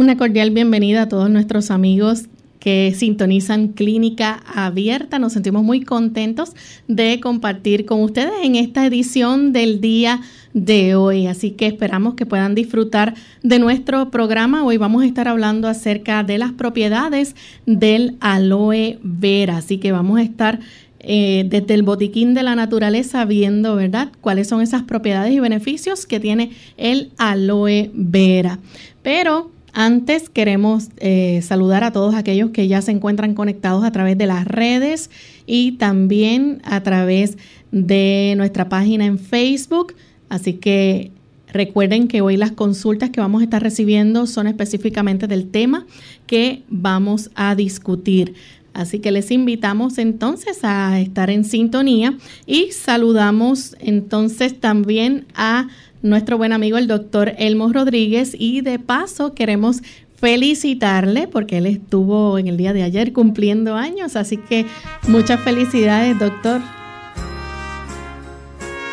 Una cordial bienvenida a todos nuestros amigos que sintonizan Clínica Abierta. Nos sentimos muy contentos de compartir con ustedes en esta edición del día de hoy. Así que esperamos que puedan disfrutar de nuestro programa. Hoy vamos a estar hablando acerca de las propiedades del aloe vera. Así que vamos a estar eh, desde el botiquín de la naturaleza viendo, ¿verdad?, cuáles son esas propiedades y beneficios que tiene el aloe vera. Pero antes queremos eh, saludar a todos aquellos que ya se encuentran conectados a través de las redes y también a través de nuestra página en Facebook. Así que recuerden que hoy las consultas que vamos a estar recibiendo son específicamente del tema que vamos a discutir. Así que les invitamos entonces a estar en sintonía y saludamos entonces también a nuestro buen amigo el doctor Elmo Rodríguez y de paso queremos felicitarle porque él estuvo en el día de ayer cumpliendo años, así que muchas felicidades doctor.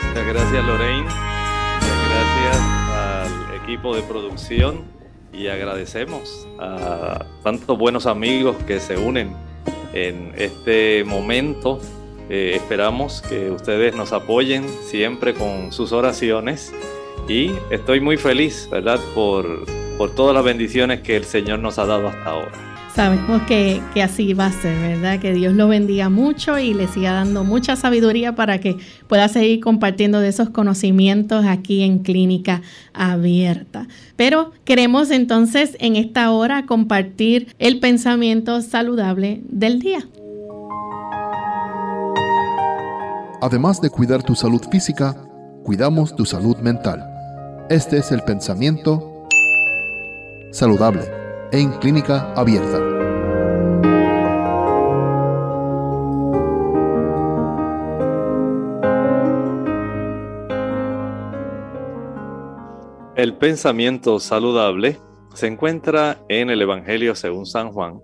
Muchas gracias Lorraine, muchas gracias al equipo de producción y agradecemos a tantos buenos amigos que se unen en este momento. Eh, esperamos que ustedes nos apoyen siempre con sus oraciones y estoy muy feliz, ¿verdad? Por, por todas las bendiciones que el Señor nos ha dado hasta ahora. Sabemos que, que, así va a ser, ¿verdad? Que Dios lo bendiga mucho y le siga dando mucha sabiduría para que pueda seguir compartiendo de esos conocimientos aquí en Clínica Abierta. Pero queremos entonces en esta hora compartir el pensamiento saludable del día. Además de cuidar tu salud física, cuidamos tu salud mental. Este es el pensamiento saludable en clínica abierta. El pensamiento saludable se encuentra en el Evangelio según San Juan,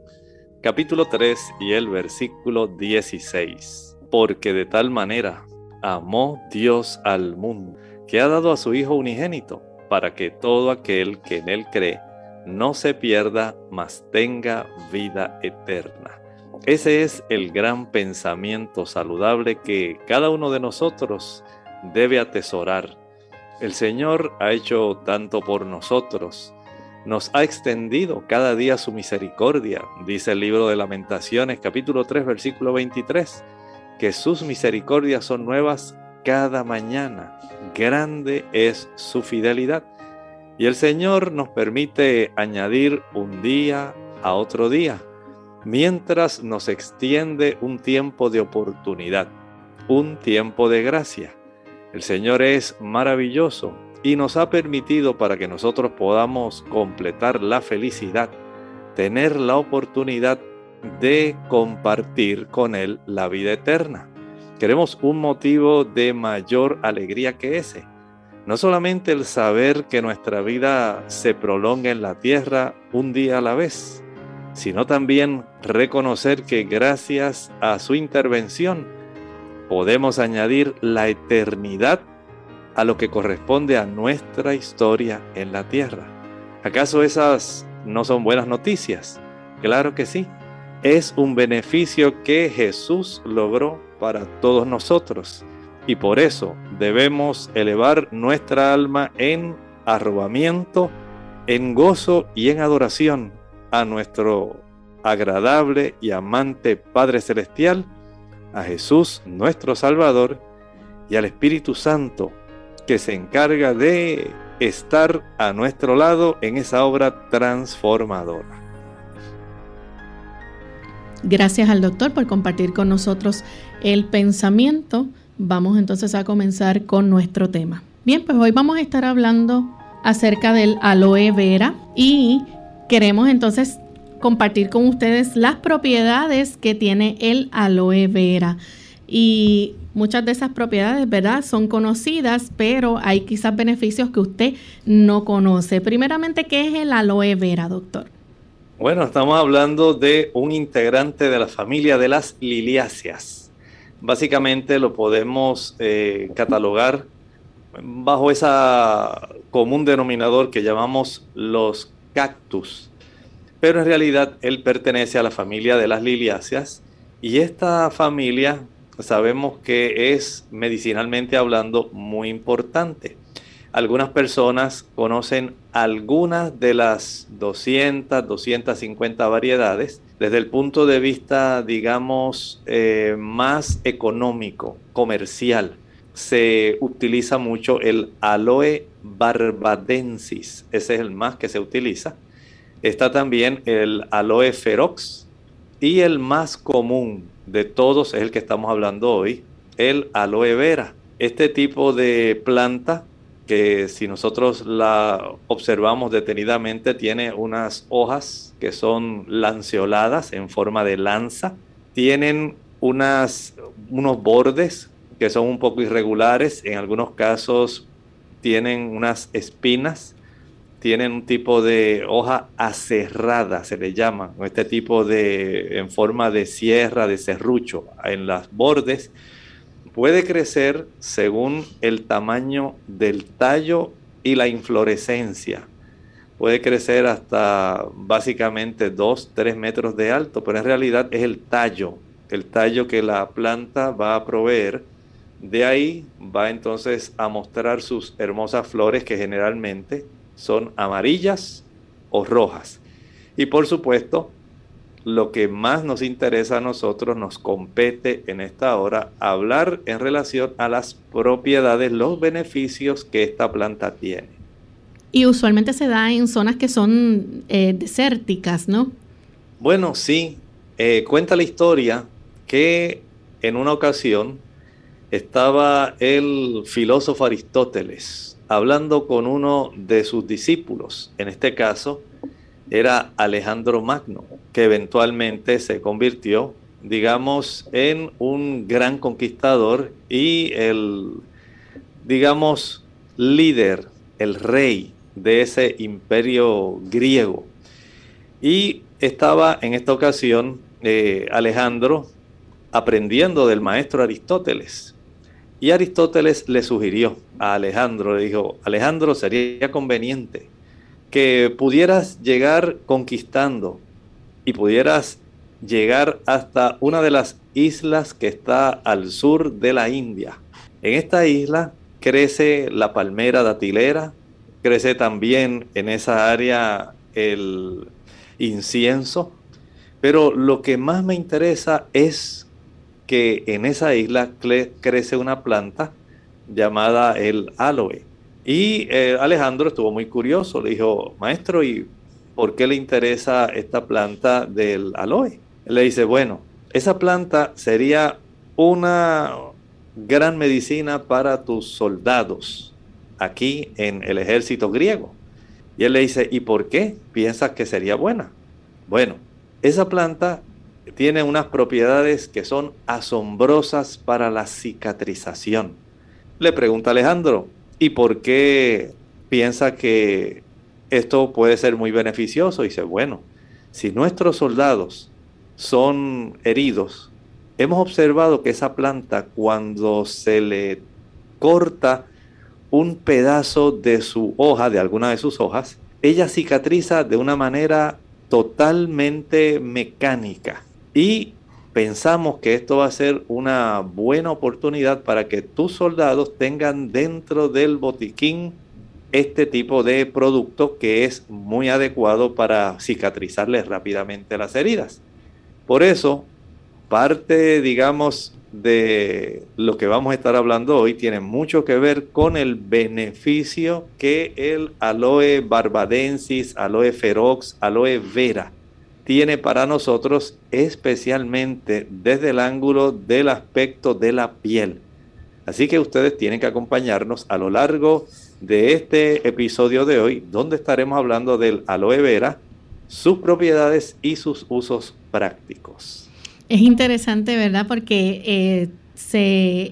capítulo 3 y el versículo 16. Porque de tal manera amó Dios al mundo que ha dado a su Hijo unigénito, para que todo aquel que en Él cree no se pierda, mas tenga vida eterna. Ese es el gran pensamiento saludable que cada uno de nosotros debe atesorar. El Señor ha hecho tanto por nosotros, nos ha extendido cada día su misericordia, dice el libro de lamentaciones capítulo 3 versículo 23, que sus misericordias son nuevas cada mañana. Grande es su fidelidad. Y el Señor nos permite añadir un día a otro día, mientras nos extiende un tiempo de oportunidad, un tiempo de gracia. El Señor es maravilloso y nos ha permitido para que nosotros podamos completar la felicidad, tener la oportunidad de compartir con Él la vida eterna. Queremos un motivo de mayor alegría que ese. No solamente el saber que nuestra vida se prolonga en la tierra un día a la vez, sino también reconocer que gracias a su intervención podemos añadir la eternidad a lo que corresponde a nuestra historia en la tierra. ¿Acaso esas no son buenas noticias? Claro que sí. Es un beneficio que Jesús logró para todos nosotros. Y por eso debemos elevar nuestra alma en arrobamiento, en gozo y en adoración a nuestro agradable y amante Padre Celestial, a Jesús nuestro Salvador y al Espíritu Santo que se encarga de estar a nuestro lado en esa obra transformadora. Gracias al doctor por compartir con nosotros el pensamiento. Vamos entonces a comenzar con nuestro tema. Bien, pues hoy vamos a estar hablando acerca del aloe vera y queremos entonces compartir con ustedes las propiedades que tiene el aloe vera. Y muchas de esas propiedades, ¿verdad? Son conocidas, pero hay quizás beneficios que usted no conoce. Primeramente, ¿qué es el aloe vera, doctor? Bueno, estamos hablando de un integrante de la familia de las liliáceas. Básicamente lo podemos eh, catalogar bajo ese común denominador que llamamos los cactus. Pero en realidad él pertenece a la familia de las liliáceas y esta familia sabemos que es medicinalmente hablando muy importante. Algunas personas conocen algunas de las 200, 250 variedades desde el punto de vista, digamos, eh, más económico, comercial. Se utiliza mucho el aloe barbadensis, ese es el más que se utiliza. Está también el aloe ferox y el más común de todos es el que estamos hablando hoy, el aloe vera. Este tipo de planta que si nosotros la observamos detenidamente tiene unas hojas que son lanceoladas en forma de lanza, tienen unas, unos bordes que son un poco irregulares, en algunos casos tienen unas espinas, tienen un tipo de hoja aserrada, se le llama, este tipo de, en forma de sierra, de serrucho en los bordes, puede crecer según el tamaño del tallo y la inflorescencia. Puede crecer hasta básicamente 2, 3 metros de alto, pero en realidad es el tallo, el tallo que la planta va a proveer. De ahí va entonces a mostrar sus hermosas flores que generalmente son amarillas o rojas. Y por supuesto, lo que más nos interesa a nosotros, nos compete en esta hora, hablar en relación a las propiedades, los beneficios que esta planta tiene. Y usualmente se da en zonas que son eh, desérticas, ¿no? Bueno, sí. Eh, cuenta la historia que en una ocasión estaba el filósofo Aristóteles hablando con uno de sus discípulos, en este caso era Alejandro Magno, que eventualmente se convirtió, digamos, en un gran conquistador y el, digamos, líder, el rey de ese imperio griego. Y estaba en esta ocasión eh, Alejandro aprendiendo del maestro Aristóteles. Y Aristóteles le sugirió a Alejandro, le dijo, Alejandro, sería conveniente que pudieras llegar conquistando y pudieras llegar hasta una de las islas que está al sur de la India. En esta isla crece la palmera datilera, crece también en esa área el incienso, pero lo que más me interesa es que en esa isla crece una planta llamada el aloe. Y eh, Alejandro estuvo muy curioso, le dijo, maestro, ¿y por qué le interesa esta planta del aloe? Le dice, bueno, esa planta sería una gran medicina para tus soldados aquí en el ejército griego. Y él le dice, ¿y por qué piensas que sería buena? Bueno, esa planta tiene unas propiedades que son asombrosas para la cicatrización. Le pregunta Alejandro, ¿Y por qué piensa que esto puede ser muy beneficioso? Y dice, bueno, si nuestros soldados son heridos, hemos observado que esa planta cuando se le corta un pedazo de su hoja, de alguna de sus hojas, ella cicatriza de una manera totalmente mecánica. Y pensamos que esto va a ser una buena oportunidad para que tus soldados tengan dentro del botiquín este tipo de producto que es muy adecuado para cicatrizarles rápidamente las heridas. Por eso, parte, digamos, de lo que vamos a estar hablando hoy tiene mucho que ver con el beneficio que el aloe barbadensis, aloe ferox, aloe vera tiene para nosotros especialmente desde el ángulo del aspecto de la piel. Así que ustedes tienen que acompañarnos a lo largo de este episodio de hoy, donde estaremos hablando del aloe vera, sus propiedades y sus usos prácticos. Es interesante, ¿verdad? Porque eh,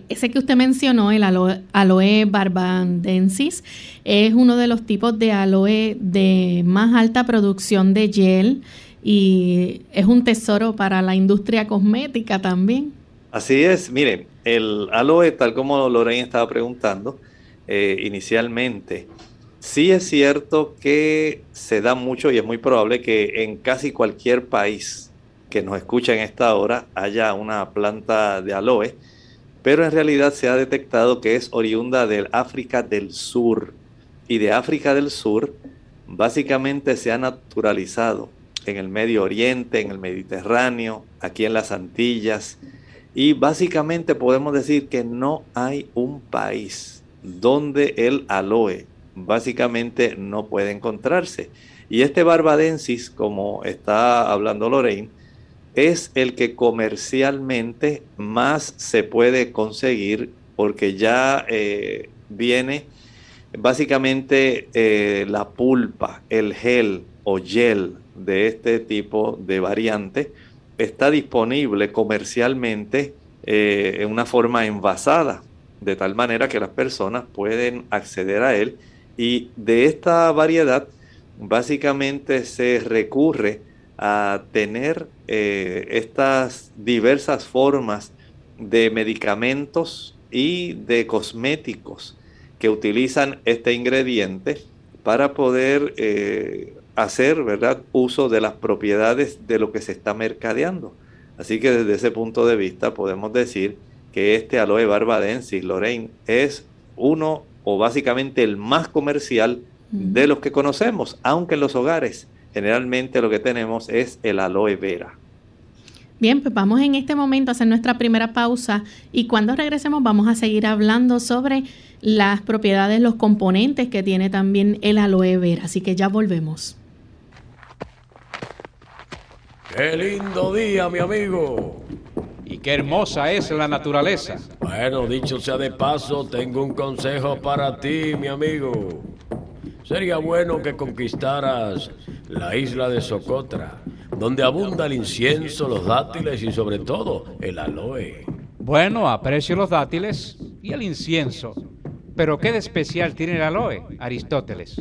ese que usted mencionó, el aloe, aloe, barbadensis, es uno de los tipos de aloe de más alta producción de gel y es un tesoro para la industria cosmética también. Así es, miren, el aloe, tal como Lorraine estaba preguntando eh, inicialmente, sí es cierto que se da mucho y es muy probable que en casi cualquier país que nos escucha en esta hora haya una planta de aloe, pero en realidad se ha detectado que es oriunda del África del Sur. Y de África del Sur básicamente se ha naturalizado en el Medio Oriente, en el Mediterráneo, aquí en las Antillas. Y básicamente podemos decir que no hay un país donde el aloe básicamente no puede encontrarse. Y este barbadensis, como está hablando Lorraine, es el que comercialmente más se puede conseguir porque ya eh, viene básicamente eh, la pulpa, el gel o gel de este tipo de variante está disponible comercialmente eh, en una forma envasada, de tal manera que las personas pueden acceder a él. Y de esta variedad básicamente se recurre a tener eh, estas diversas formas de medicamentos y de cosméticos que utilizan este ingrediente para poder eh, hacer ¿verdad? uso de las propiedades de lo que se está mercadeando. Así que desde ese punto de vista podemos decir que este aloe barbadensis, Lorraine, es uno o básicamente el más comercial de los que conocemos, aunque en los hogares generalmente lo que tenemos es el aloe vera. Bien, pues vamos en este momento a hacer nuestra primera pausa y cuando regresemos vamos a seguir hablando sobre las propiedades, los componentes que tiene también el aloe vera. Así que ya volvemos. ¡Qué lindo día, mi amigo! Y qué hermosa es la naturaleza. Bueno, dicho sea de paso, tengo un consejo para ti, mi amigo. Sería bueno que conquistaras la isla de Socotra, donde abunda el incienso, los dátiles y sobre todo el aloe. Bueno, aprecio los dátiles y el incienso. Pero ¿qué de especial tiene el aloe, Aristóteles?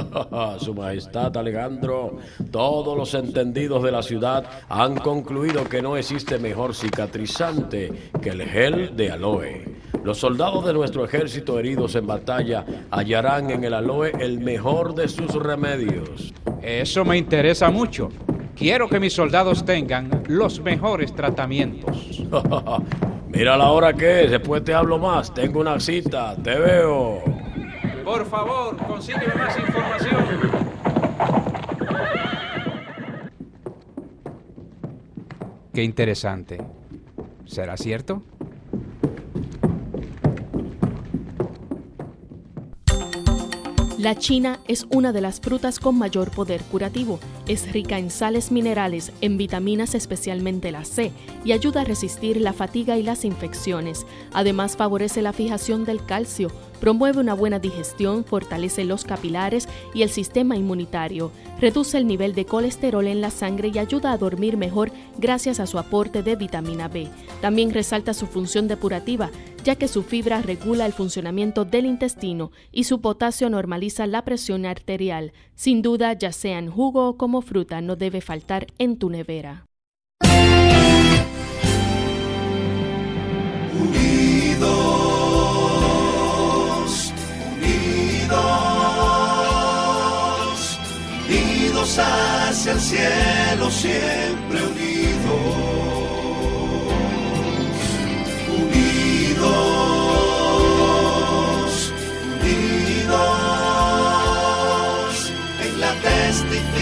Su Majestad Alejandro, todos los entendidos de la ciudad han concluido que no existe mejor cicatrizante que el gel de aloe. Los soldados de nuestro ejército heridos en batalla hallarán en el aloe el mejor de sus remedios. Eso me interesa mucho. Quiero que mis soldados tengan los mejores tratamientos. Mira la hora que es, después te hablo más. Tengo una cita, te veo. Por favor, consígueme más información. Qué interesante. ¿Será cierto? La china es una de las frutas con mayor poder curativo. Es rica en sales minerales, en vitaminas especialmente la C, y ayuda a resistir la fatiga y las infecciones. Además favorece la fijación del calcio, promueve una buena digestión, fortalece los capilares y el sistema inmunitario, reduce el nivel de colesterol en la sangre y ayuda a dormir mejor gracias a su aporte de vitamina B. También resalta su función depurativa, ya que su fibra regula el funcionamiento del intestino y su potasio normaliza la presión arterial. Sin duda, ya sea en jugo o como fruta, no debe faltar en tu nevera. Unidos, unidos, unidos hacia el cielo, siempre unidos. Unidos, unidos en la testificación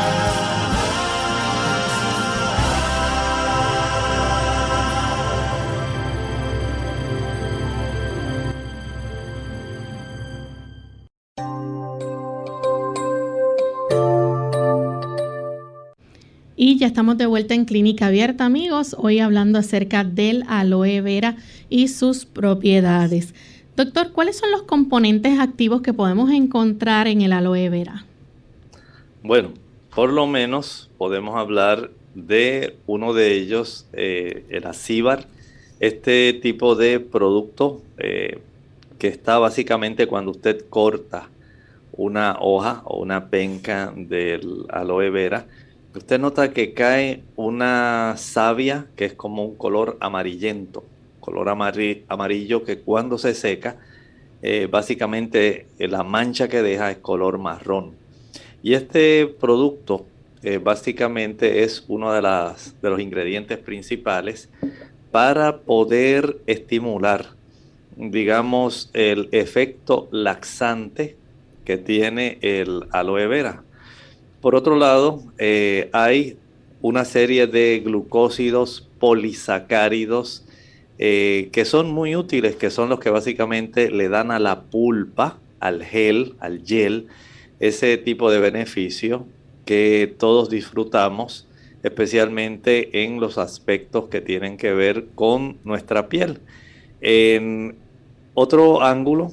Y ya estamos de vuelta en Clínica Abierta, amigos, hoy hablando acerca del aloe vera y sus propiedades. Doctor, ¿cuáles son los componentes activos que podemos encontrar en el aloe vera? Bueno, por lo menos podemos hablar de uno de ellos, eh, el acíbar, este tipo de producto eh, que está básicamente cuando usted corta una hoja o una penca del aloe vera, usted nota que cae una savia que es como un color amarillento, color amarillo que cuando se seca, eh, básicamente la mancha que deja es color marrón. Y este producto eh, básicamente es uno de, las, de los ingredientes principales para poder estimular, digamos, el efecto laxante que tiene el aloe vera. Por otro lado, eh, hay una serie de glucósidos polisacáridos eh, que son muy útiles, que son los que básicamente le dan a la pulpa, al gel, al gel, ese tipo de beneficio que todos disfrutamos, especialmente en los aspectos que tienen que ver con nuestra piel. En otro ángulo,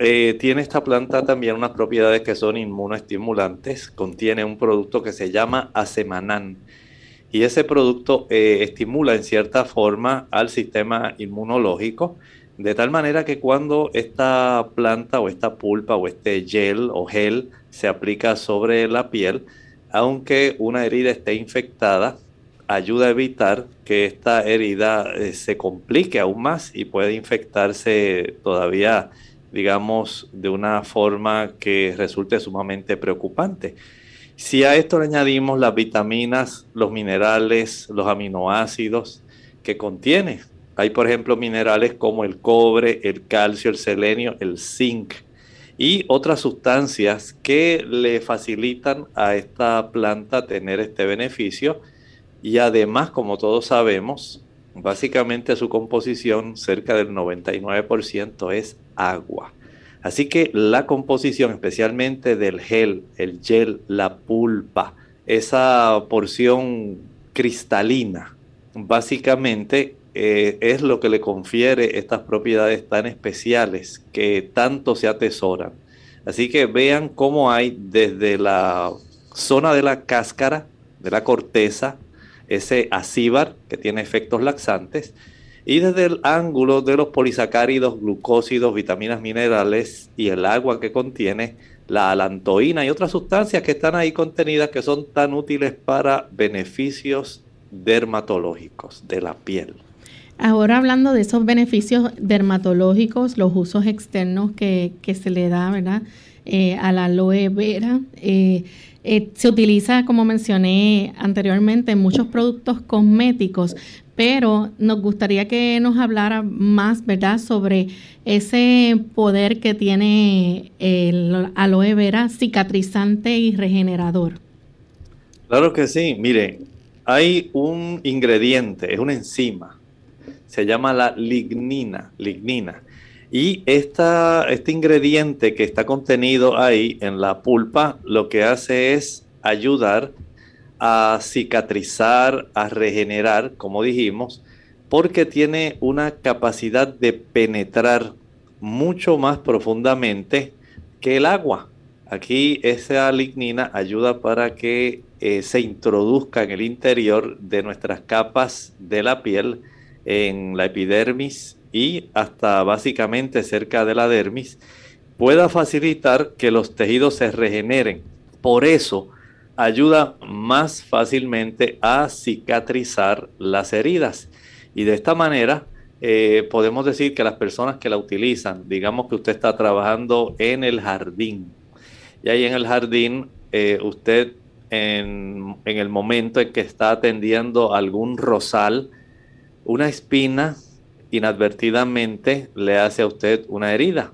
eh, tiene esta planta también unas propiedades que son inmunoestimulantes. Contiene un producto que se llama Asemanán. Y ese producto eh, estimula en cierta forma al sistema inmunológico, de tal manera que cuando esta planta o esta pulpa o este gel o gel se aplica sobre la piel, aunque una herida esté infectada, ayuda a evitar que esta herida eh, se complique aún más y puede infectarse todavía, digamos, de una forma que resulte sumamente preocupante. Si a esto le añadimos las vitaminas, los minerales, los aminoácidos que contiene, hay por ejemplo minerales como el cobre, el calcio, el selenio, el zinc, y otras sustancias que le facilitan a esta planta tener este beneficio y además, como todos sabemos, básicamente su composición cerca del 99% es agua. Así que la composición, especialmente del gel, el gel, la pulpa, esa porción cristalina, básicamente eh, es lo que le confiere estas propiedades tan especiales que tanto se atesoran. Así que vean cómo hay desde la zona de la cáscara, de la corteza, ese acíbar que tiene efectos laxantes, y desde el ángulo de los polisacáridos, glucósidos, vitaminas minerales y el agua que contiene, la alantoína y otras sustancias que están ahí contenidas que son tan útiles para beneficios dermatológicos de la piel. Ahora hablando de esos beneficios dermatológicos, los usos externos que, se le da, ¿verdad? Eh, a la aloe vera. Eh, eh, se utiliza, como mencioné anteriormente, en muchos productos cosméticos, pero nos gustaría que nos hablara más, ¿verdad?, sobre ese poder que tiene el aloe vera cicatrizante y regenerador. Claro que sí. Mire, hay un ingrediente, es una enzima se llama la lignina, lignina. Y esta, este ingrediente que está contenido ahí en la pulpa lo que hace es ayudar a cicatrizar, a regenerar, como dijimos, porque tiene una capacidad de penetrar mucho más profundamente que el agua. Aquí esa lignina ayuda para que eh, se introduzca en el interior de nuestras capas de la piel en la epidermis y hasta básicamente cerca de la dermis, pueda facilitar que los tejidos se regeneren. Por eso ayuda más fácilmente a cicatrizar las heridas. Y de esta manera eh, podemos decir que las personas que la utilizan, digamos que usted está trabajando en el jardín, y ahí en el jardín eh, usted en, en el momento en que está atendiendo algún rosal, una espina inadvertidamente le hace a usted una herida,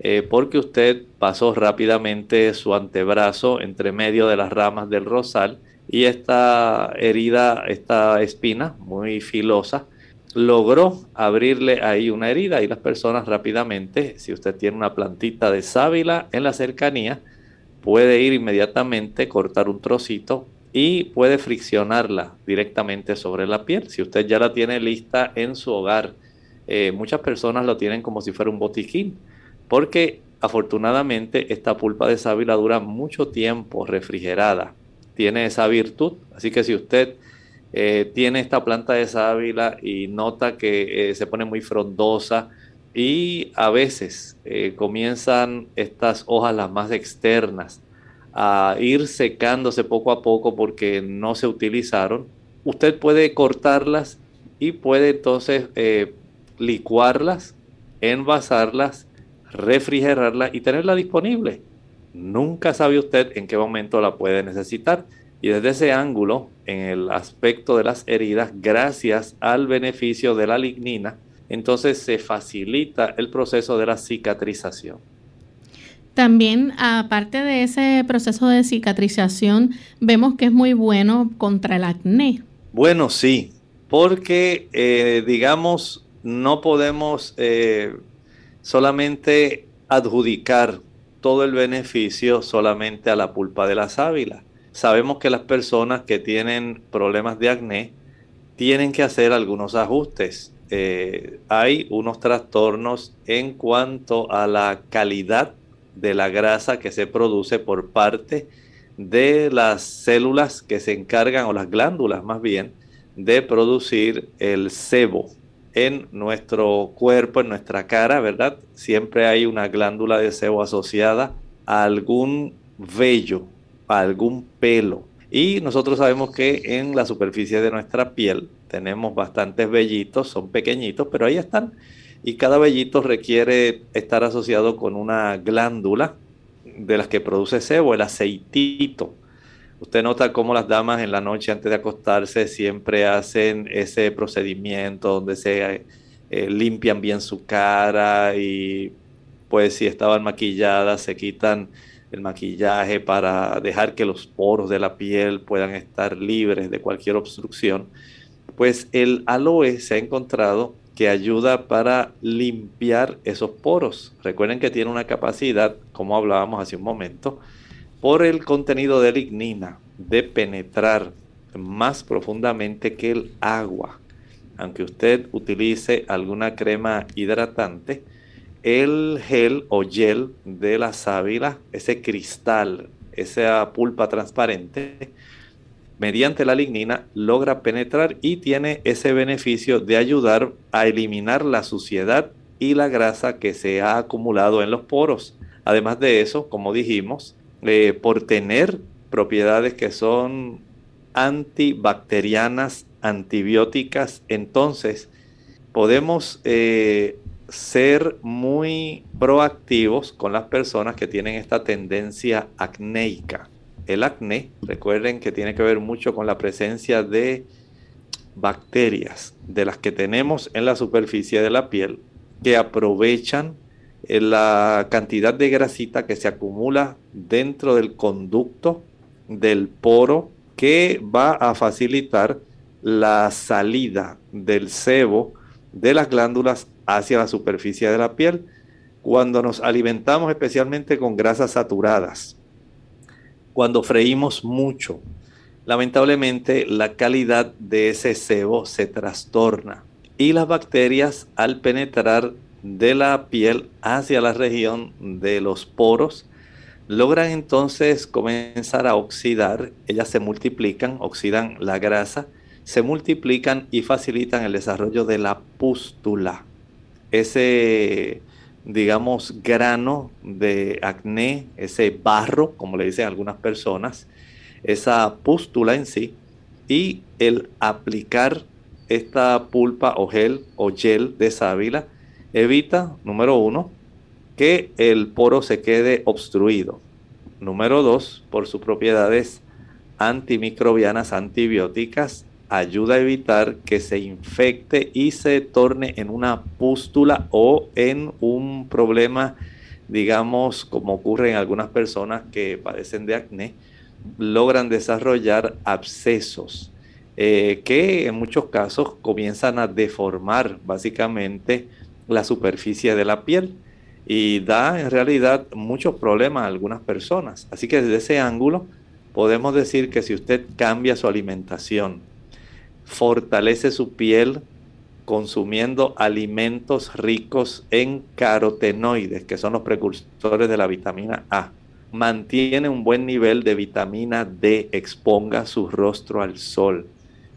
eh, porque usted pasó rápidamente su antebrazo entre medio de las ramas del rosal y esta herida, esta espina muy filosa, logró abrirle ahí una herida y las personas rápidamente, si usted tiene una plantita de sábila en la cercanía, puede ir inmediatamente, cortar un trocito y puede friccionarla directamente sobre la piel. Si usted ya la tiene lista en su hogar, eh, muchas personas lo tienen como si fuera un botiquín, porque afortunadamente esta pulpa de sábila dura mucho tiempo refrigerada, tiene esa virtud, así que si usted eh, tiene esta planta de sábila y nota que eh, se pone muy frondosa y a veces comienzan estas hojas las más externas a ir secándose poco a poco porque no se utilizaron, usted puede cortarlas y puede entonces eh, licuarlas, envasarlas, refrigerarlas y tenerla disponible. Nunca sabe usted en qué momento la puede necesitar. Y desde ese ángulo, en el aspecto de las heridas, gracias al beneficio de la lignina, entonces se facilita el proceso de la cicatrización. También, aparte de ese proceso de cicatrización, vemos que es muy bueno contra el acné. Bueno, sí, porque, eh, digamos, no podemos eh, solamente adjudicar todo el beneficio solamente a la pulpa de la sábila. Sabemos que las personas que tienen problemas de acné tienen que hacer algunos ajustes. Eh, hay unos trastornos en cuanto a la calidad de la grasa que se produce por parte de las células que se encargan, o las glándulas más bien, de producir el sebo en nuestro cuerpo, en nuestra cara, ¿verdad? Siempre hay una glándula de sebo asociada a algún vello, a algún pelo. Y nosotros sabemos que en la superficie de nuestra piel tenemos bastantes vellitos, son pequeñitos, pero ahí están y cada vellito requiere estar asociado con una glándula de las que produce sebo, el aceitito. Usted nota cómo las damas en la noche antes de acostarse siempre hacen ese procedimiento donde se eh, limpian bien su cara y pues si estaban maquilladas se quitan el maquillaje para dejar que los poros de la piel puedan estar libres de cualquier obstrucción. Pues el aloe se ha encontrado que ayuda para limpiar esos poros. Recuerden que tiene una capacidad, como hablábamos hace un momento, por el contenido de lignina, de penetrar más profundamente que el agua. Aunque usted utilice alguna crema hidratante, el gel o gel de la sábila, ese cristal, esa pulpa transparente, mediante la lignina logra penetrar y tiene ese beneficio de ayudar a eliminar la suciedad y la grasa que se ha acumulado en los poros. Además de eso, como dijimos, eh, por tener propiedades que son antibacterianas, antibióticas, entonces podemos eh, ser muy proactivos con las personas que tienen esta tendencia acnéica. El acné, recuerden que tiene que ver mucho con la presencia de bacterias de las que tenemos en la superficie de la piel que aprovechan la cantidad de grasita que se acumula dentro del conducto del poro que va a facilitar la salida del sebo de las glándulas hacia la superficie de la piel. Cuando nos alimentamos especialmente con grasas saturadas cuando freímos mucho, lamentablemente la calidad de ese sebo se trastorna y las bacterias al penetrar de la piel hacia la región de los poros logran entonces comenzar a oxidar, ellas se multiplican, oxidan la grasa, se multiplican y facilitan el desarrollo de la pústula. Ese digamos, grano de acné, ese barro, como le dicen algunas personas, esa pústula en sí, y el aplicar esta pulpa o gel o gel de sábila evita, número uno, que el poro se quede obstruido. Número dos, por sus propiedades antimicrobianas, antibióticas, ayuda a evitar que se infecte y se torne en una pústula o en un problema, digamos, como ocurre en algunas personas que padecen de acné, logran desarrollar abscesos eh, que en muchos casos comienzan a deformar básicamente la superficie de la piel y da en realidad muchos problemas a algunas personas. Así que desde ese ángulo podemos decir que si usted cambia su alimentación, fortalece su piel consumiendo alimentos ricos en carotenoides, que son los precursores de la vitamina A, mantiene un buen nivel de vitamina D, exponga su rostro al sol.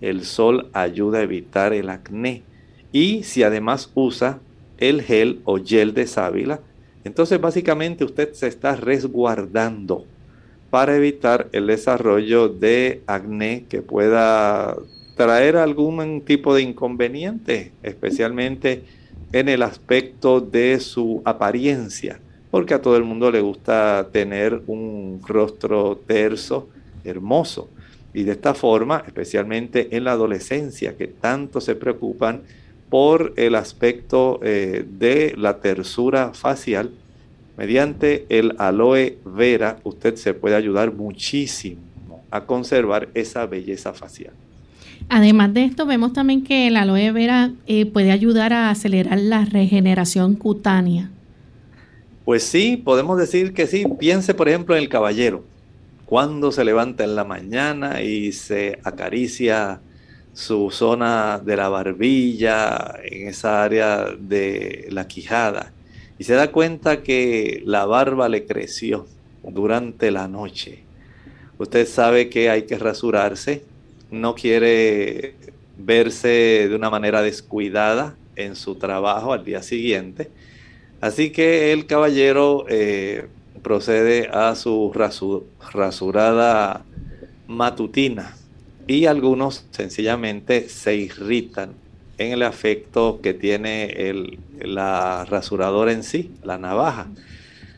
El sol ayuda a evitar el acné. Y si además usa el gel o gel de sábila, entonces básicamente usted se está resguardando para evitar el desarrollo de acné que pueda traer algún tipo de inconveniente, especialmente en el aspecto de su apariencia porque a todo el mundo le gusta tener un rostro terso, hermoso. Y de esta forma, especialmente en la adolescencia, que tanto se preocupan por el aspecto eh, de la tersura facial, mediante el aloe vera usted se puede ayudar muchísimo a conservar esa belleza facial. Además de esto, vemos también que el aloe vera eh, puede ayudar a acelerar la regeneración cutánea. Pues sí, podemos decir que sí. Piense, por ejemplo, en el caballero. Cuando se levanta en la mañana y se acaricia su zona de la barbilla, en esa área de la quijada, y se da cuenta que la barba le creció durante la noche. Usted sabe que hay que rasurarse, no quiere verse de una manera descuidada en su trabajo al día siguiente. Así que el caballero eh, procede a su rasurada matutina y algunos sencillamente se irritan en el afecto que tiene el, la rasuradora en sí, la navaja.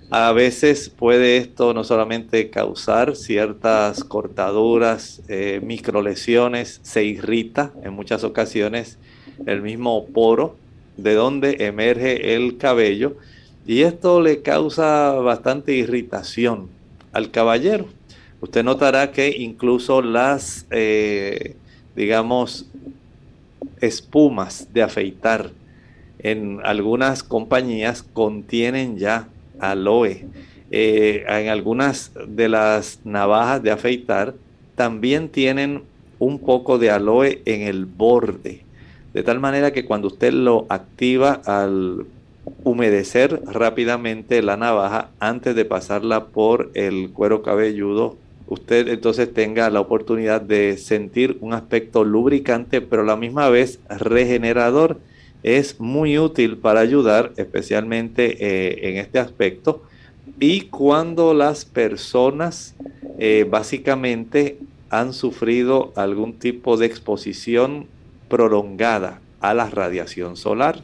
A veces puede esto no solamente causar ciertas cortaduras, eh, microlesiones, se irrita en muchas ocasiones el mismo poro de donde emerge el cabello y esto le causa bastante irritación al caballero. Usted notará que incluso las, eh, digamos, espumas de afeitar en algunas compañías contienen ya aloe. Eh, en algunas de las navajas de afeitar también tienen un poco de aloe en el borde. De tal manera que cuando usted lo activa al humedecer rápidamente la navaja antes de pasarla por el cuero cabelludo, usted entonces tenga la oportunidad de sentir un aspecto lubricante, pero a la misma vez regenerador. Es muy útil para ayudar, especialmente eh, en este aspecto. Y cuando las personas eh, básicamente han sufrido algún tipo de exposición prolongada a la radiación solar.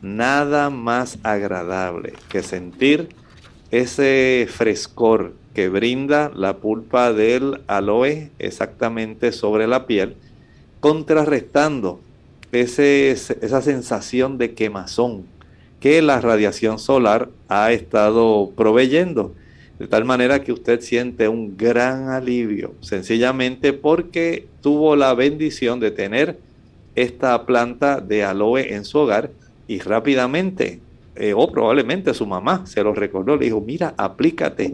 Nada más agradable que sentir ese frescor que brinda la pulpa del aloe exactamente sobre la piel, contrarrestando ese, esa sensación de quemazón que la radiación solar ha estado proveyendo. De tal manera que usted siente un gran alivio, sencillamente porque tuvo la bendición de tener esta planta de aloe en su hogar y rápidamente, eh, o probablemente su mamá se lo recordó, le dijo, mira, aplícate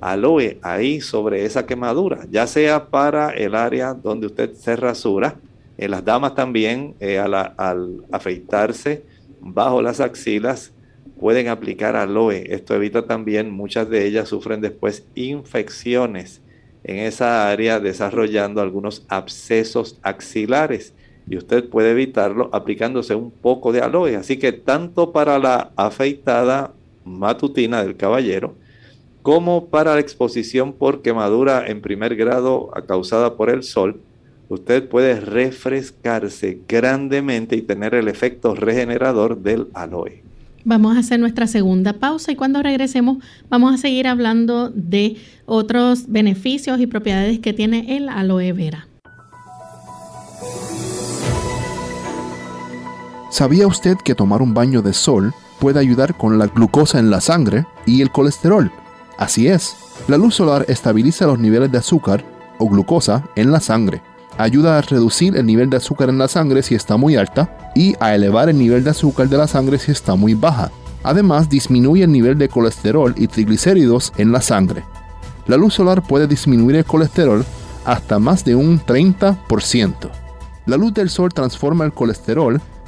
aloe ahí sobre esa quemadura, ya sea para el área donde usted se rasura, en las damas también eh, al afeitarse bajo las axilas pueden aplicar aloe. Esto evita también, muchas de ellas sufren después infecciones en esa área desarrollando algunos abscesos axilares y usted puede evitarlo aplicándose un poco de aloe. Así que tanto para la afeitada matutina del caballero, como para la exposición por quemadura en primer grado causada por el sol, usted puede refrescarse grandemente y tener el efecto regenerador del aloe. Vamos a hacer nuestra segunda pausa y cuando regresemos vamos a seguir hablando de otros beneficios y propiedades que tiene el aloe vera. ¿Sabía usted que tomar un baño de sol puede ayudar con la glucosa en la sangre y el colesterol? Así es, la luz solar estabiliza los niveles de azúcar o glucosa en la sangre, ayuda a reducir el nivel de azúcar en la sangre si está muy alta y a elevar el nivel de azúcar de la sangre si está muy baja. Además, disminuye el nivel de colesterol y triglicéridos en la sangre. La luz solar puede disminuir el colesterol hasta más de un 30%. La luz del sol transforma el colesterol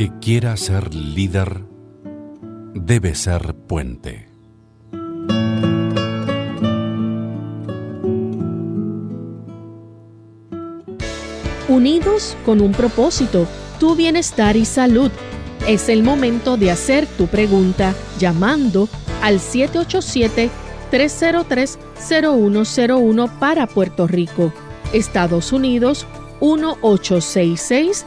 Que quiera ser líder debe ser puente. Unidos con un propósito, tu bienestar y salud. Es el momento de hacer tu pregunta llamando al 787-303-0101 para Puerto Rico, Estados Unidos 1866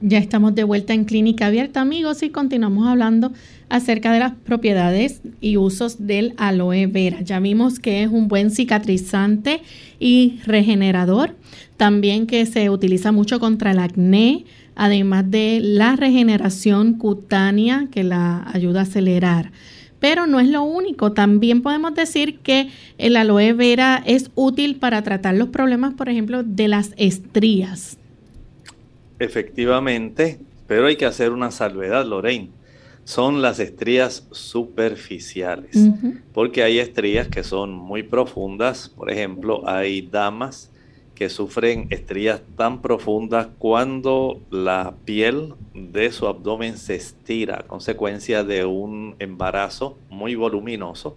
Ya estamos de vuelta en Clínica Abierta, amigos, y continuamos hablando acerca de las propiedades y usos del aloe vera. Ya vimos que es un buen cicatrizante y regenerador, también que se utiliza mucho contra el acné, además de la regeneración cutánea que la ayuda a acelerar. Pero no es lo único, también podemos decir que el aloe vera es útil para tratar los problemas, por ejemplo, de las estrías. Efectivamente, pero hay que hacer una salvedad, Lorraine. Son las estrías superficiales, porque hay estrías que son muy profundas. Por ejemplo, hay damas que sufren estrías tan profundas cuando la piel de su abdomen se estira a consecuencia de un embarazo muy voluminoso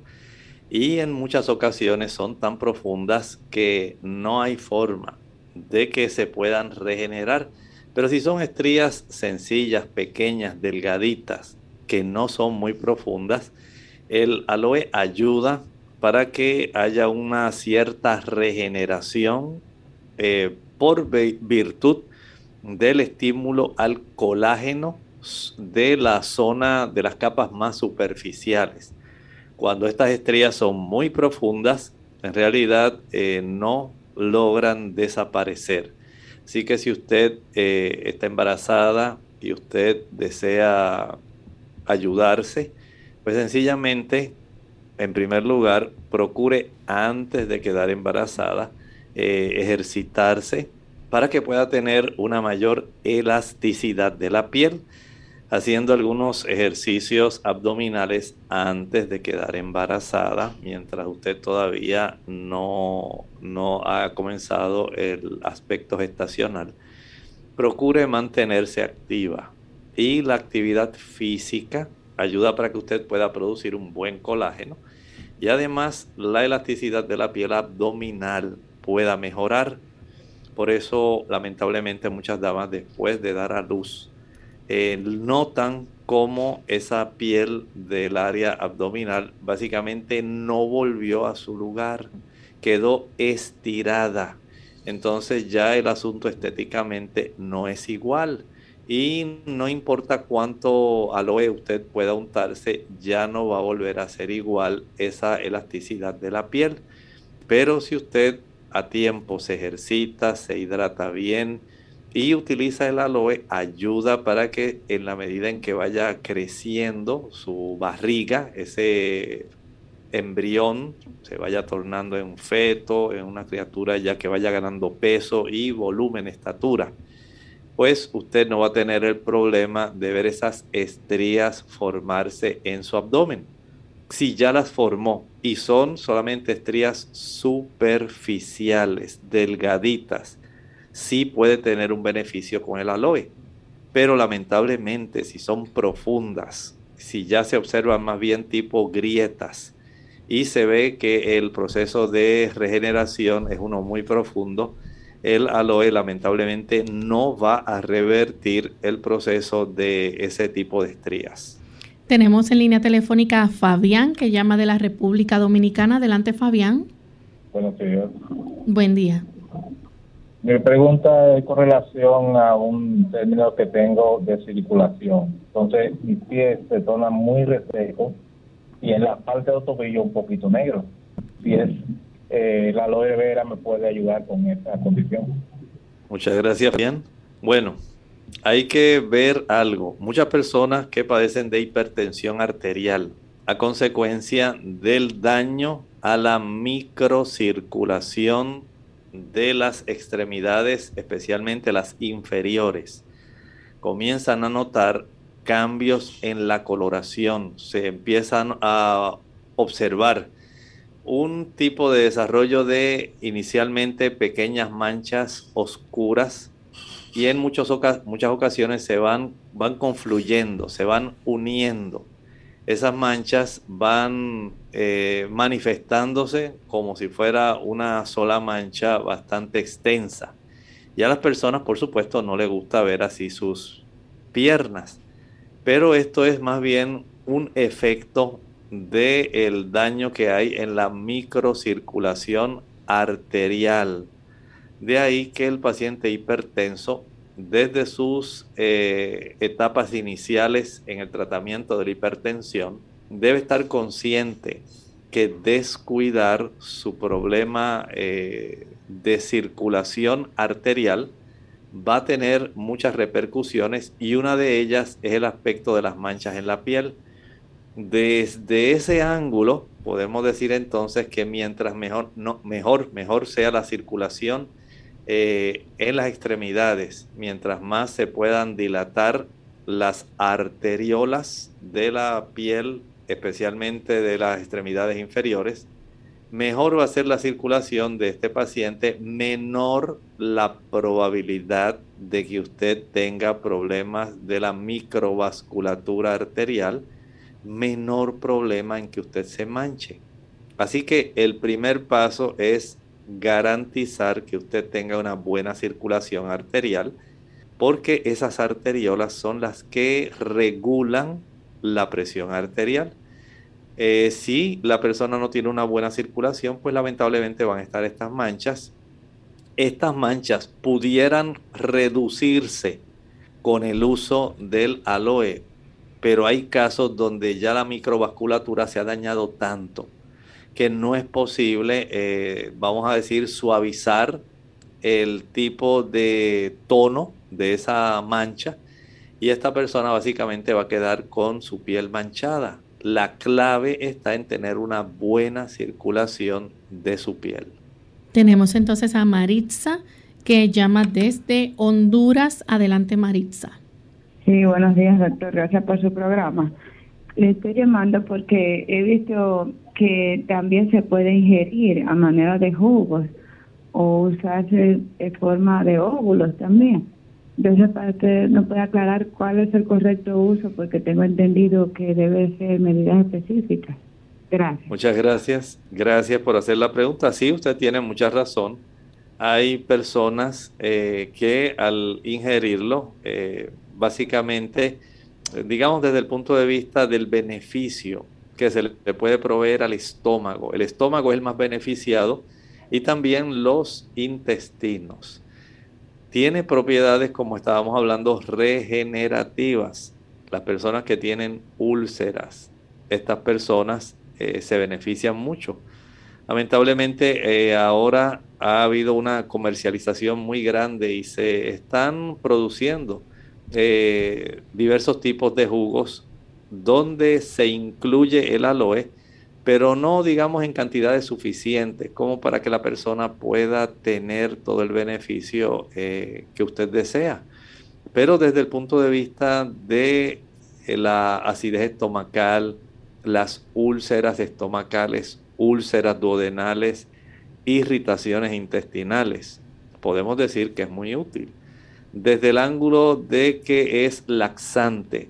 y en muchas ocasiones son tan profundas que no hay forma de que se puedan regenerar pero si son estrías sencillas, pequeñas, delgaditas, que no son muy profundas, el aloe ayuda para que haya una cierta regeneración eh, por virtud del estímulo al colágeno de la zona de las capas más superficiales. Cuando estas estrías son muy profundas, en realidad eh, no logran desaparecer. Así que si usted eh, está embarazada y usted desea ayudarse, pues sencillamente, en primer lugar, procure antes de quedar embarazada eh, ejercitarse para que pueda tener una mayor elasticidad de la piel haciendo algunos ejercicios abdominales antes de quedar embarazada, mientras usted todavía no, no ha comenzado el aspecto gestacional. Procure mantenerse activa y la actividad física ayuda para que usted pueda producir un buen colágeno y además la elasticidad de la piel abdominal pueda mejorar. Por eso, lamentablemente, muchas damas después de dar a luz eh, notan cómo esa piel del área abdominal básicamente no volvió a su lugar, quedó estirada. Entonces ya el asunto estéticamente no es igual. Y no importa cuánto aloe usted pueda untarse, ya no va a volver a ser igual esa elasticidad de la piel. Pero si usted a tiempo se ejercita, se hidrata bien, y utiliza el aloe, ayuda para que en la medida en que vaya creciendo su barriga, ese embrión se vaya tornando en un feto, en una criatura ya que vaya ganando peso y volumen, estatura, pues usted no va a tener el problema de ver esas estrías formarse en su abdomen. Si ya las formó y son solamente estrías superficiales, delgaditas, sí puede tener un beneficio con el aloe. Pero lamentablemente, si son profundas, si ya se observan más bien tipo grietas y se ve que el proceso de regeneración es uno muy profundo. El aloe lamentablemente no va a revertir el proceso de ese tipo de estrías. Tenemos en línea telefónica a Fabián que llama de la República Dominicana. Adelante Fabián. Buenos días. Buen día. Mi pregunta es con relación a un término que tengo de circulación. Entonces, mi pie se torna muy reseco y en la parte de tobillo un poquito negro. Si es eh, la aloe vera me puede ayudar con esta condición. Muchas gracias, bien. Bueno, hay que ver algo. Muchas personas que padecen de hipertensión arterial a consecuencia del daño a la microcirculación de las extremidades, especialmente las inferiores, comienzan a notar cambios en la coloración, se empiezan a observar un tipo de desarrollo de inicialmente pequeñas manchas oscuras y en muchas ocasiones se van, van confluyendo, se van uniendo. Esas manchas van eh, manifestándose como si fuera una sola mancha bastante extensa. Y a las personas, por supuesto, no les gusta ver así sus piernas. Pero esto es más bien un efecto del daño que hay en la microcirculación arterial. De ahí que el paciente hipertenso, desde sus eh, etapas iniciales en el tratamiento de la hipertensión, debe estar consciente que descuidar su problema eh, de circulación arterial va a tener muchas repercusiones y una de ellas es el aspecto de las manchas en la piel. Desde ese ángulo podemos decir entonces que mientras mejor, mejor, mejor sea la circulación eh, en las extremidades, mientras más se puedan dilatar las arteriolas de la piel, especialmente de las extremidades inferiores, mejor va a ser la circulación de este paciente, menor la probabilidad de que usted tenga problemas de la microvasculatura arterial, menor problema en que usted se manche. Así que el primer paso es garantizar que usted tenga una buena circulación arterial, porque esas arteriolas son las que regulan la presión arterial. Eh, si la persona no tiene una buena circulación, pues lamentablemente van a estar estas manchas. Estas manchas pudieran reducirse con el uso del aloe, pero hay casos donde ya la microvasculatura se ha dañado tanto que no es posible, eh, vamos a decir, suavizar el tipo de tono de esa mancha y esta persona básicamente va a quedar con su piel manchada. La clave está en tener una buena circulación de su piel. Tenemos entonces a Maritza que llama desde Honduras. Adelante Maritza. Sí, buenos días doctor, gracias por su programa. Le estoy llamando porque he visto que también se puede ingerir a manera de jugos o usarse en forma de óvulos también. Entonces, para usted nos puede aclarar cuál es el correcto uso, porque tengo entendido que debe ser medidas específicas. Gracias. Muchas gracias. Gracias por hacer la pregunta. Sí, usted tiene mucha razón. Hay personas eh, que al ingerirlo, eh, básicamente, digamos desde el punto de vista del beneficio que se le puede proveer al estómago. El estómago es el más beneficiado y también los intestinos tiene propiedades, como estábamos hablando, regenerativas. Las personas que tienen úlceras, estas personas eh, se benefician mucho. Lamentablemente eh, ahora ha habido una comercialización muy grande y se están produciendo eh, diversos tipos de jugos donde se incluye el aloe pero no digamos en cantidades suficientes como para que la persona pueda tener todo el beneficio eh, que usted desea. Pero desde el punto de vista de eh, la acidez estomacal, las úlceras estomacales, úlceras duodenales, irritaciones intestinales, podemos decir que es muy útil. Desde el ángulo de que es laxante,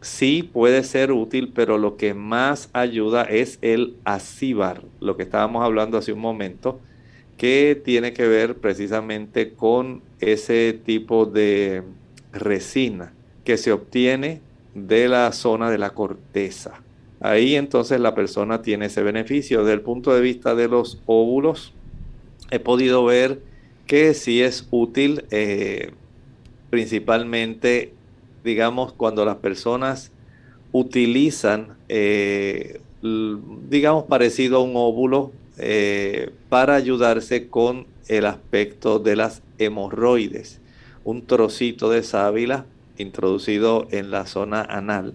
sí puede ser útil, pero lo que más ayuda es el acíbar, lo que estábamos hablando hace un momento, que tiene que ver precisamente con ese tipo de resina que se obtiene de la zona de la corteza. Ahí entonces la persona tiene ese beneficio. Desde el punto de vista de los óvulos, he podido ver que sí es útil eh, principalmente, digamos, cuando las personas utilizan, eh, digamos, parecido a un óvulo eh, para ayudarse con el aspecto de las hemorroides. Un trocito de sábila introducido en la zona anal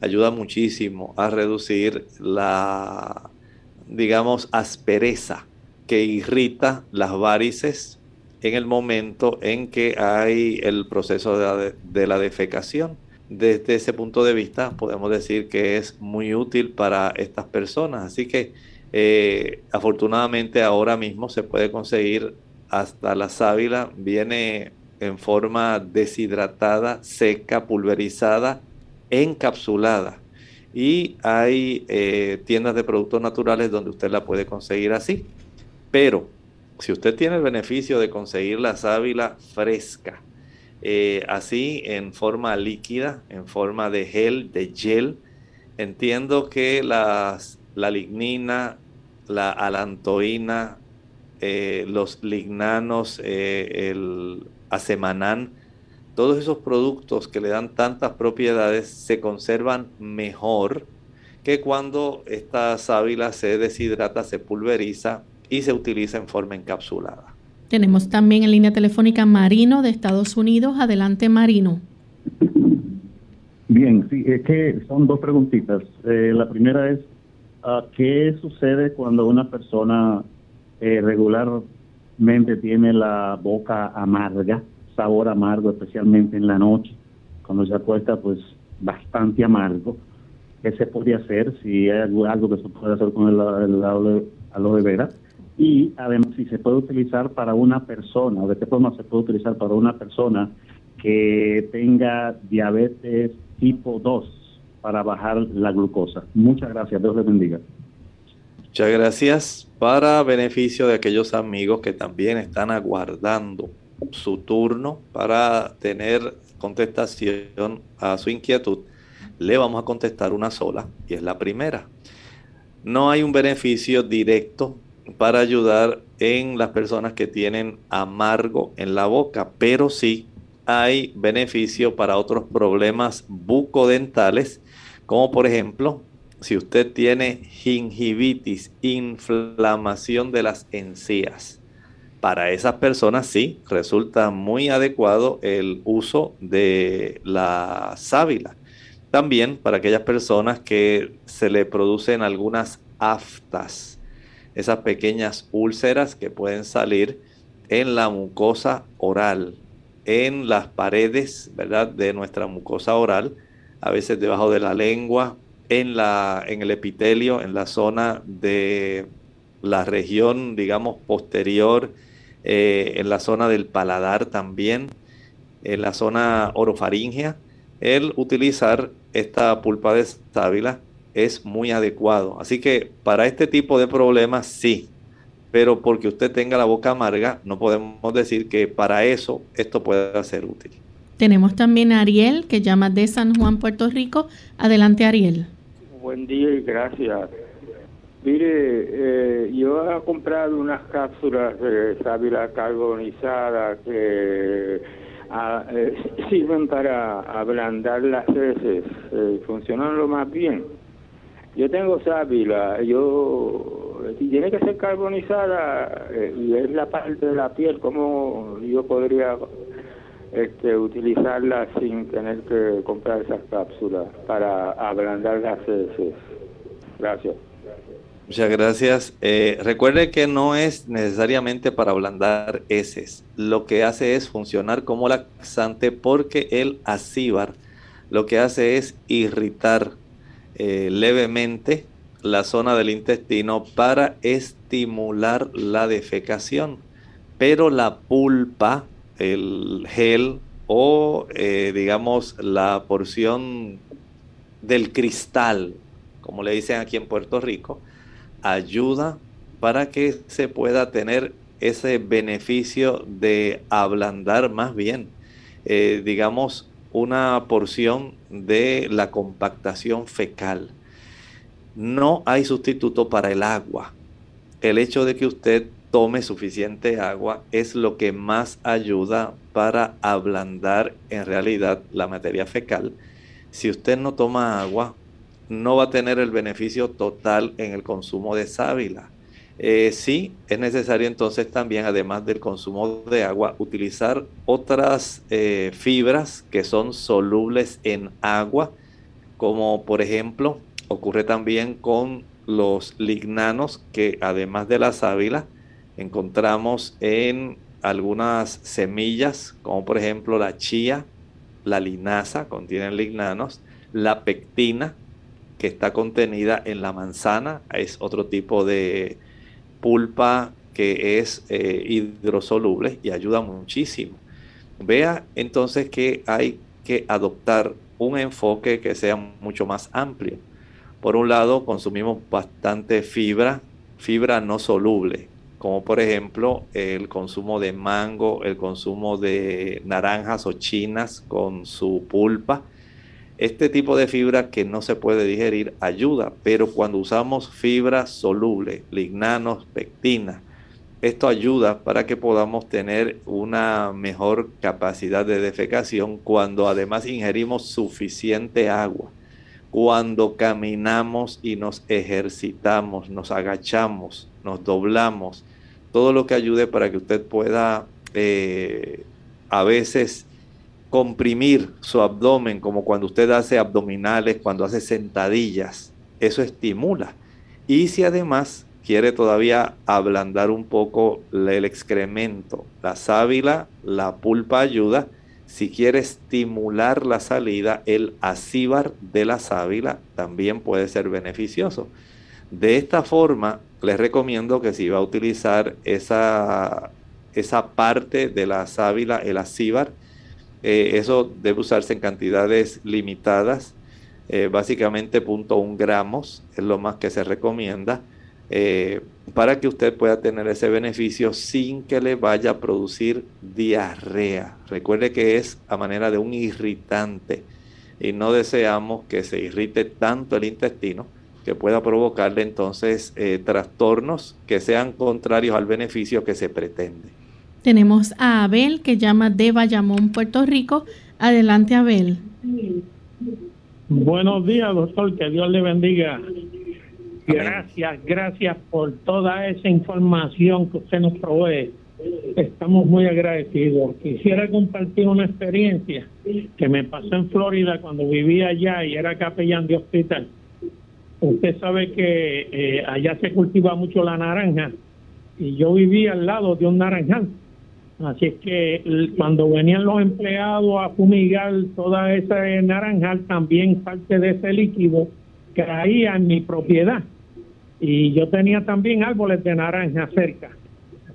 ayuda muchísimo a reducir la, digamos, aspereza que irrita las varices en el momento en que hay el proceso de la, defecación. Desde ese punto de vista podemos decir que es muy útil para estas personas. Así que eh, afortunadamente ahora mismo se puede conseguir hasta la sábila, viene en forma deshidratada, seca, pulverizada, encapsulada. Y hay eh, tiendas de productos naturales donde usted la puede conseguir así. Pero si usted tiene el beneficio de conseguir la sábila fresca, eh, así en forma líquida, en forma de gel, de gel, entiendo que las, la lignina, la alantoína, eh, los lignanos, eh, el acemanán, todos esos productos que le dan tantas propiedades se conservan mejor que cuando esta sábila se deshidrata, se pulveriza y se utiliza en forma encapsulada. Tenemos también en línea telefónica Marino de Estados Unidos. Adelante, Marino. Bien, sí, es que son dos preguntitas. Eh, la primera es, ah, ¿qué sucede cuando una persona eh, regularmente tiene la boca amarga, sabor amargo, especialmente en la noche? Cuando se acuesta, pues bastante amargo. ¿Qué se podría hacer? Si hay algo, que se puede hacer con el, el, el aloe vera y además si se puede utilizar para una persona, o de qué forma se puede utilizar para una persona que tenga diabetes tipo 2 para bajar la glucosa. Muchas gracias, Dios les bendiga. Muchas gracias. Para beneficio de aquellos amigos que también están aguardando su turno para tener contestación a su inquietud, le vamos a contestar una sola y es la primera. No hay un beneficio directo para ayudar en las personas que tienen amargo en la boca, pero sí hay beneficio para otros problemas bucodentales, como por ejemplo, si usted tiene gingivitis, inflamación de las encías. Para esas personas sí resulta muy adecuado el uso de la sábila. También para aquellas personas que se le producen algunas aftas esas pequeñas úlceras que pueden salir en la mucosa oral, en las paredes, ¿verdad? De nuestra mucosa oral, a veces debajo de la lengua, en, la, en el epitelio, en la zona de la región, digamos, posterior, eh, en la zona del paladar también, en la zona orofaringea, el utilizar esta pulpa de sábila es muy adecuado. Así que para este tipo de problemas sí, pero porque usted tenga la boca amarga, no podemos decir que para eso esto pueda ser útil. Tenemos también a Ariel, que llama de San Juan, Puerto Rico. Adelante, Ariel. Buen día y gracias. Mire, eh, yo he comprado unas cápsulas de sábila carbonizada que ah, eh, sirven para ablandar las heces. Eh, funcionan lo más bien. Yo tengo sábila, yo tiene que ser carbonizada eh, y es la parte de la piel, ¿cómo yo podría este, utilizarla sin tener que comprar esas cápsulas para ablandar las heces? Gracias. Muchas gracias. Eh, recuerde que no es necesariamente para ablandar heces. Lo que hace es funcionar como laxante porque el acíbar lo que hace es irritar eh, levemente la zona del intestino para estimular la defecación. Pero la pulpa, el gel o eh, digamos la porción del cristal, como le dicen aquí en Puerto Rico, ayuda para que se pueda tener ese beneficio de ablandar más bien, eh, digamos, una porción de la compactación fecal. No hay sustituto para el agua. El hecho de que usted tome suficiente agua es lo que más ayuda para ablandar en realidad la materia fecal. Si usted no toma agua, no va a tener el beneficio total en el consumo de sábila. Eh, sí, es necesario entonces también, además del consumo de agua, utilizar otras eh, fibras que son solubles en agua, como por ejemplo ocurre también con los lignanos, que además de la sábila, encontramos en algunas semillas, como por ejemplo la chía, la linaza, contienen lignanos, la pectina, que está contenida en la manzana, es otro tipo de pulpa que es eh, hidrosoluble y ayuda muchísimo. Vea entonces que hay que adoptar un enfoque que sea mucho más amplio. Por un lado, consumimos bastante fibra, fibra no soluble, como por ejemplo el consumo de mango, el consumo de naranjas o chinas con su pulpa. Este tipo de fibra que no se puede digerir ayuda, pero cuando usamos fibra soluble, lignanos, pectina, esto ayuda para que podamos tener una mejor capacidad de defecación cuando además ingerimos suficiente agua. Cuando caminamos y nos ejercitamos, nos agachamos, nos doblamos, todo lo que ayude para que usted pueda eh, a veces comprimir su abdomen, como cuando usted hace abdominales, cuando hace sentadillas, eso estimula. Y si además quiere todavía ablandar un poco el excremento, la sábila, la pulpa ayuda. Si quiere estimular la salida, el acíbar de la sábila también puede ser beneficioso. De esta forma, les recomiendo que si va a utilizar esa, esa parte de la sábila, el acíbar, eh, eso debe usarse en cantidades limitadas, eh, básicamente 0.1 gramos es lo más que se recomienda, eh, para que usted pueda tener ese beneficio sin que le vaya a producir diarrea. Recuerde que es a manera de un irritante y no deseamos que se irrite tanto el intestino que pueda provocarle entonces trastornos que sean contrarios al beneficio que se pretende. Tenemos a Abel que llama de Bayamón, Puerto Rico. Adelante, Abel. Buenos días, doctor. Que Dios le bendiga. Gracias, gracias por toda esa información que usted nos provee. Estamos muy agradecidos. Quisiera compartir una experiencia que me pasó en Florida cuando vivía allá y era capellán de hospital. Usted sabe que eh, allá se cultiva mucho la naranja y yo vivía al lado de un naranjal Así es que cuando venían los empleados a fumigar toda esa naranjal, también parte de ese líquido caía en mi propiedad. Y yo tenía también árboles de naranja cerca.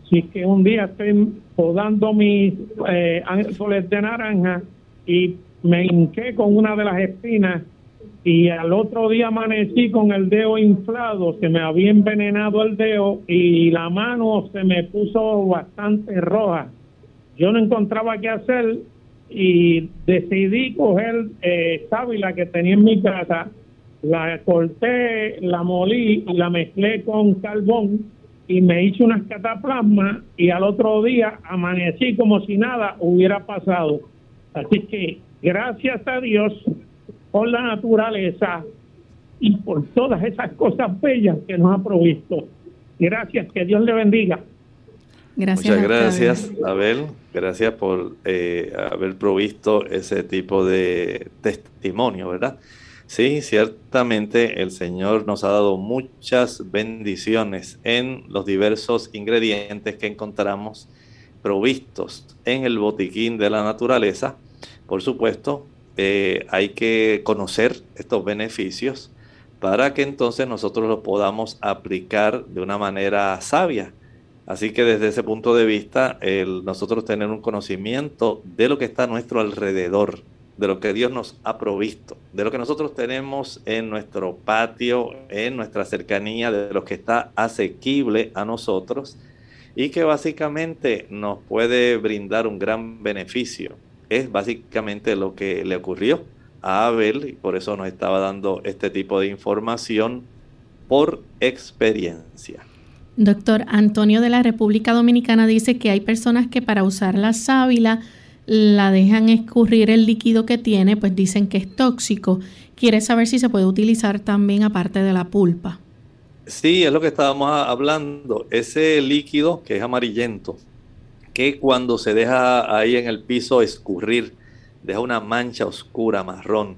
Así que un día estoy podando mis eh, árboles de naranja y me hinqué con una de las espinas y al otro día amanecí con el dedo inflado, se me había envenenado el dedo y la mano se me puso bastante roja. Yo no encontraba qué hacer y decidí coger eh, sábila que tenía en mi casa, la corté, la molí y la mezclé con carbón y me hice unas cataplasmas y al otro día amanecí como si nada hubiera pasado. Así que gracias a Dios por la naturaleza y por todas esas cosas bellas que nos ha provisto. Gracias, que Dios le bendiga. Gracias, Muchas gracias, Abel. Gracias por eh, haber provisto ese tipo de testimonio, ¿verdad? Sí, ciertamente el Señor nos ha dado muchas bendiciones en los diversos ingredientes que encontramos provistos en el botiquín de la naturaleza. Por supuesto, eh, hay que conocer estos beneficios para que entonces nosotros los podamos aplicar de una manera sabia. Así que desde ese punto de vista, nosotros tener un conocimiento de lo que está a nuestro alrededor de lo que Dios nos ha provisto, de lo que nosotros tenemos en nuestro patio, en nuestra cercanía, de lo que está asequible a nosotros y que básicamente nos puede brindar un gran beneficio. Es básicamente lo que le ocurrió a Abel y por eso nos estaba dando este tipo de información por experiencia. Doctor Antonio de la República Dominicana dice que hay personas que para usar la sábila la dejan escurrir el líquido que tiene, pues dicen que es tóxico. Quiere saber si se puede utilizar también aparte de la pulpa. Sí, es lo que estábamos hablando. Ese líquido que es amarillento, que cuando se deja ahí en el piso escurrir, deja una mancha oscura marrón.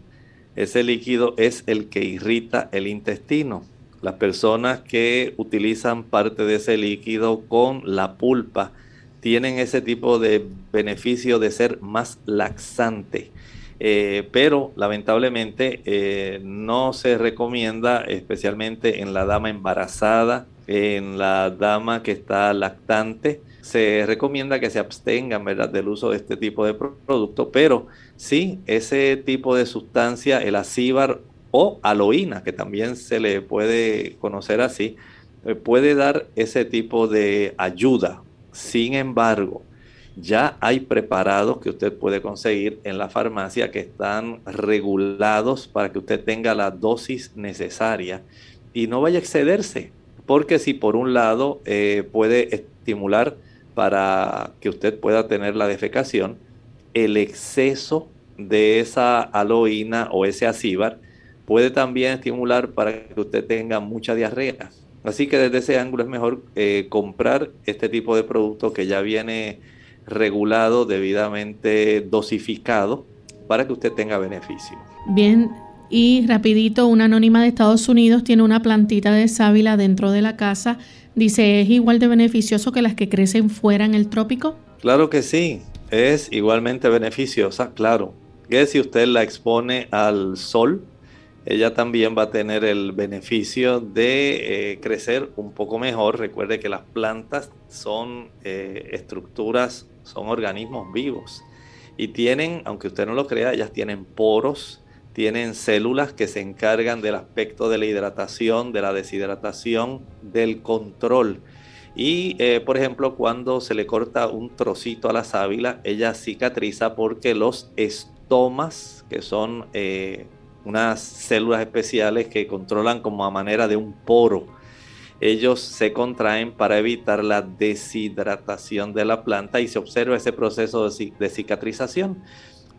Ese líquido es el que irrita el intestino. Las personas que utilizan parte de ese líquido con la pulpa tienen ese tipo de beneficio de ser más laxante. Eh, pero lamentablemente eh, no se recomienda, especialmente en la dama embarazada, en la dama que está lactante. Se recomienda que se abstengan del uso de este tipo de producto, pero sí, ese tipo de sustancia, el acíbar o aloína, que también se le puede conocer así, eh, puede dar ese tipo de ayuda. Sin embargo, ya hay preparados que usted puede conseguir en la farmacia que están regulados para que usted tenga la dosis necesaria y no vaya a excederse. Porque si por un lado eh, puede estimular para que usted pueda tener la defecación, el exceso de esa aloína o ese acíbar puede también estimular para que usted tenga mucha diarrea. Así que desde ese ángulo es mejor eh, comprar este tipo de producto que ya viene regulado, debidamente dosificado, para que usted tenga beneficio. Bien, y rapidito, una anónima de Estados Unidos tiene una plantita de sábila dentro de la casa. Dice, ¿es igual de beneficioso que las que crecen fuera en el trópico? Claro que sí, es igualmente beneficiosa, claro. Que si usted la expone al sol, ella también va a tener el beneficio de eh, crecer un poco mejor. Recuerde que las plantas son eh, estructuras son organismos vivos y tienen, aunque usted no lo crea, ellas tienen poros, tienen células que se encargan del aspecto de la hidratación, de la deshidratación, del control. Y, eh, por ejemplo, cuando se le corta un trocito a la sábila, ella cicatriza porque los estomas, que son eh, unas células especiales que controlan como a manera de un poro, ellos se contraen para evitar la deshidratación de la planta y se observa ese proceso de cicatrización.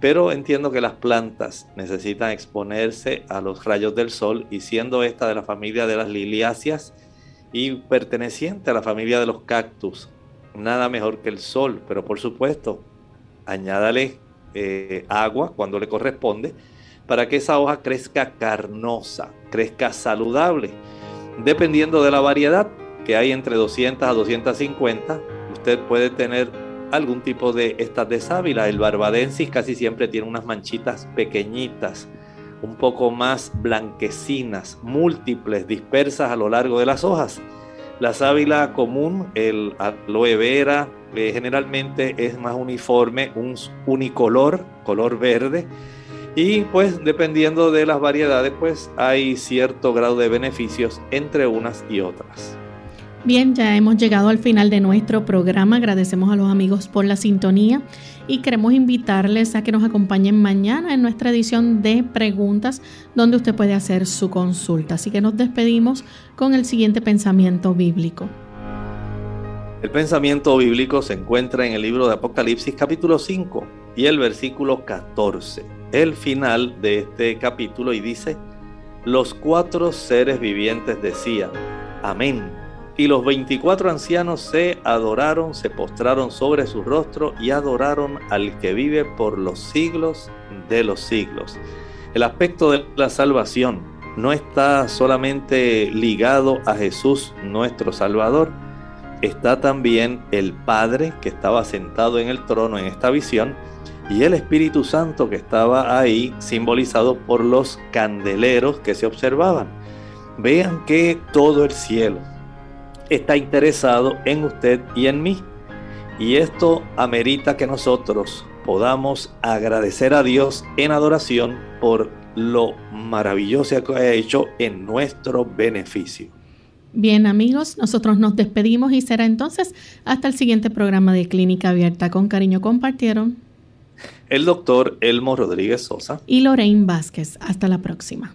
Pero entiendo que las plantas necesitan exponerse a los rayos del sol y siendo esta de la familia de las liliáceas y perteneciente a la familia de los cactus, nada mejor que el sol, pero por supuesto, añádale eh, agua cuando le corresponde para que esa hoja crezca carnosa, crezca saludable. Dependiendo de la variedad, que hay entre 200 a 250, usted puede tener algún tipo de estas de sábila. El barbadensis casi siempre tiene unas manchitas pequeñitas, un poco más blanquecinas, múltiples, dispersas a lo largo de las hojas. La sábila común, el aloe vera, eh, generalmente es más uniforme, un unicolor, color verde y pues dependiendo de las variedades, pues hay cierto grado de beneficios entre unas y otras. Bien, ya hemos llegado al final de nuestro programa. Agradecemos a los amigos por la sintonía y queremos invitarles a que nos acompañen mañana en nuestra edición de preguntas donde usted puede hacer su consulta. Así que nos despedimos con el siguiente pensamiento bíblico. El pensamiento bíblico se encuentra en el libro de Apocalipsis capítulo 5 y el versículo 14 el final de este capítulo y dice, los cuatro seres vivientes decían, amén. Y los veinticuatro ancianos se adoraron, se postraron sobre su rostro y adoraron al que vive por los siglos de los siglos. El aspecto de la salvación no está solamente ligado a Jesús nuestro Salvador, está también el Padre que estaba sentado en el trono en esta visión, y el Espíritu Santo que estaba ahí simbolizado por los candeleros que se observaban. Vean que todo el cielo está interesado en usted y en mí. Y esto amerita que nosotros podamos agradecer a Dios en adoración por lo maravilloso que ha hecho en nuestro beneficio. Bien amigos, nosotros nos despedimos y será entonces hasta el siguiente programa de Clínica Abierta. Con cariño compartieron el doctor Elmo Rodríguez Sosa y Lorraine Vázquez. Hasta la próxima.